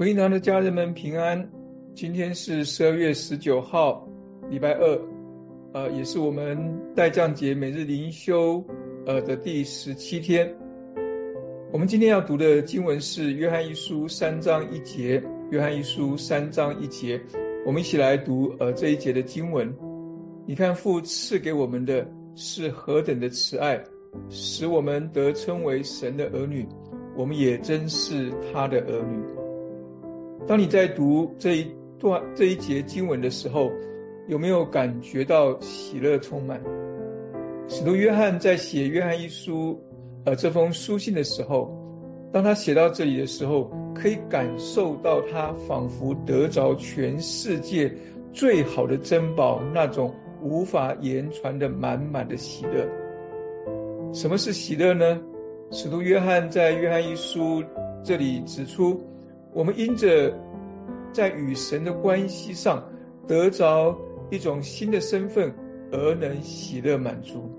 回应堂的家人们平安。今天是十二月十九号，礼拜二，呃，也是我们代降节每日灵修呃的第十七天。我们今天要读的经文是约翰一书三章一节。约翰一书三章一节，我们一起来读呃这一节的经文。你看父赐给我们的是何等的慈爱，使我们得称为神的儿女，我们也真是他的儿女。当你在读这一段这一节经文的时候，有没有感觉到喜乐充满？使徒约翰在写约翰一书，呃，这封书信的时候，当他写到这里的时候，可以感受到他仿佛得着全世界最好的珍宝，那种无法言传的满满的喜乐。什么是喜乐呢？使徒约翰在约翰一书这里指出。我们因着在与神的关系上得着一种新的身份，而能喜乐满足。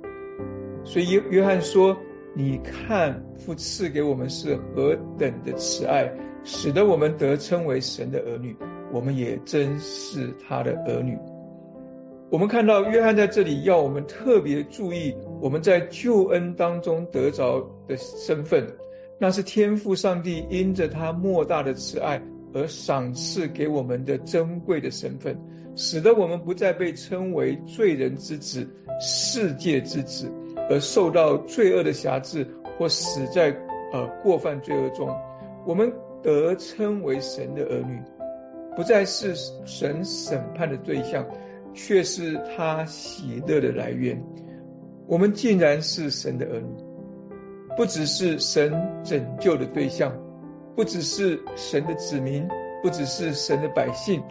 所以约约翰说：“你看父赐给我们是何等的慈爱，使得我们得称为神的儿女。我们也真是他的儿女。”我们看到约翰在这里要我们特别注意我们在救恩当中得着的身份。那是天赋上帝因着他莫大的慈爱而赏赐给我们的珍贵的身份，使得我们不再被称为罪人之子、世界之子，而受到罪恶的辖制或死在呃过犯罪恶中。我们得称为神的儿女，不再是神审判的对象，却是他喜乐的来源。我们竟然是神的儿女。不只是神拯救的对象，不只是神的子民，不只是神的百姓，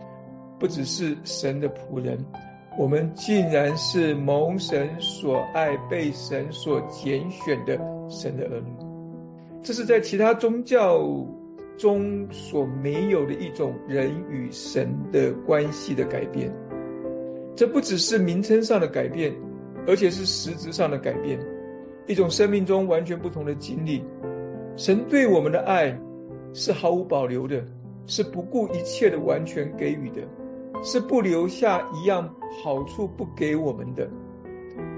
不只是神的仆人，我们竟然是蒙神所爱、被神所拣选的神的儿女。这是在其他宗教中所没有的一种人与神的关系的改变。这不只是名称上的改变，而且是实质上的改变。一种生命中完全不同的经历，神对我们的爱是毫无保留的，是不顾一切的完全给予的，是不留下一样好处不给我们的。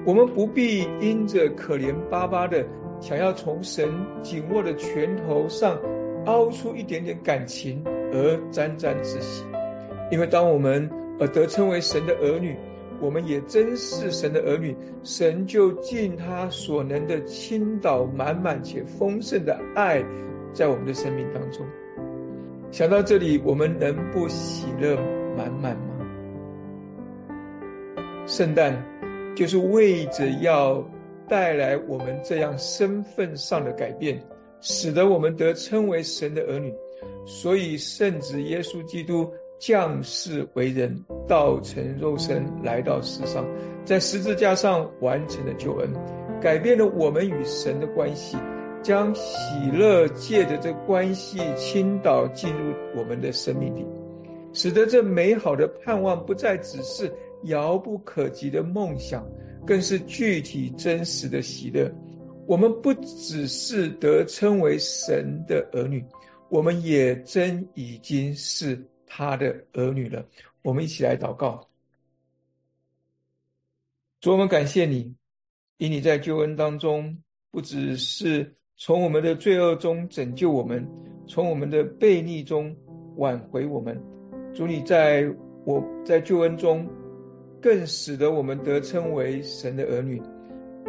我们不必因着可怜巴巴的想要从神紧握的拳头上凹出一点点感情而沾沾自喜，因为当我们而得称为神的儿女。我们也真是神的儿女，神就尽他所能的倾倒满满且丰盛的爱，在我们的生命当中。想到这里，我们能不喜乐满满吗？圣诞就是为着要带来我们这样身份上的改变，使得我们得称为神的儿女。所以圣子耶稣基督。降世为人，道成肉身来到世上，在十字架上完成了救恩，改变了我们与神的关系，将喜乐借着这关系倾倒进入我们的生命里，使得这美好的盼望不再只是遥不可及的梦想，更是具体真实的喜乐。我们不只是得称为神的儿女，我们也真已经是。他的儿女了，我们一起来祷告。主，我们感谢你，因你在救恩当中，不只是从我们的罪恶中拯救我们，从我们的悖逆中挽回我们。主，你在我在救恩中，更使得我们得称为神的儿女，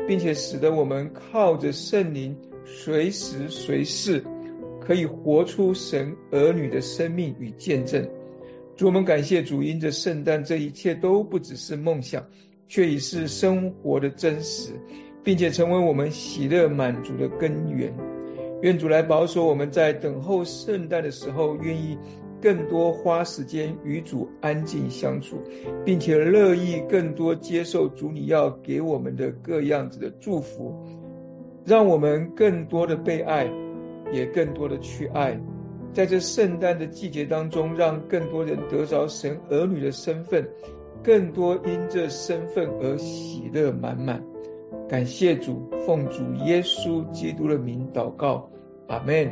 并且使得我们靠着圣灵，随时随事。可以活出神儿女的生命与见证。主，我们感谢主，因着圣诞，这一切都不只是梦想，却已是生活的真实，并且成为我们喜乐满足的根源。愿主来保守我们在等候圣诞的时候，愿意更多花时间与主安静相处，并且乐意更多接受主你要给我们的各样子的祝福，让我们更多的被爱。也更多的去爱，在这圣诞的季节当中，让更多人得着神儿女的身份，更多因这身份而喜乐满满。感谢主，奉主耶稣基督的名祷告。阿门。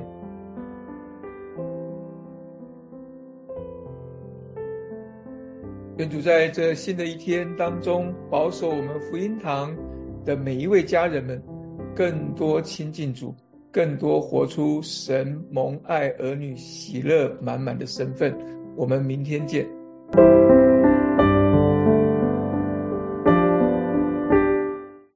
愿主在这新的一天当中，保守我们福音堂的每一位家人们，更多亲近主。更多活出神蒙爱儿女喜乐满满的身份。我们明天见。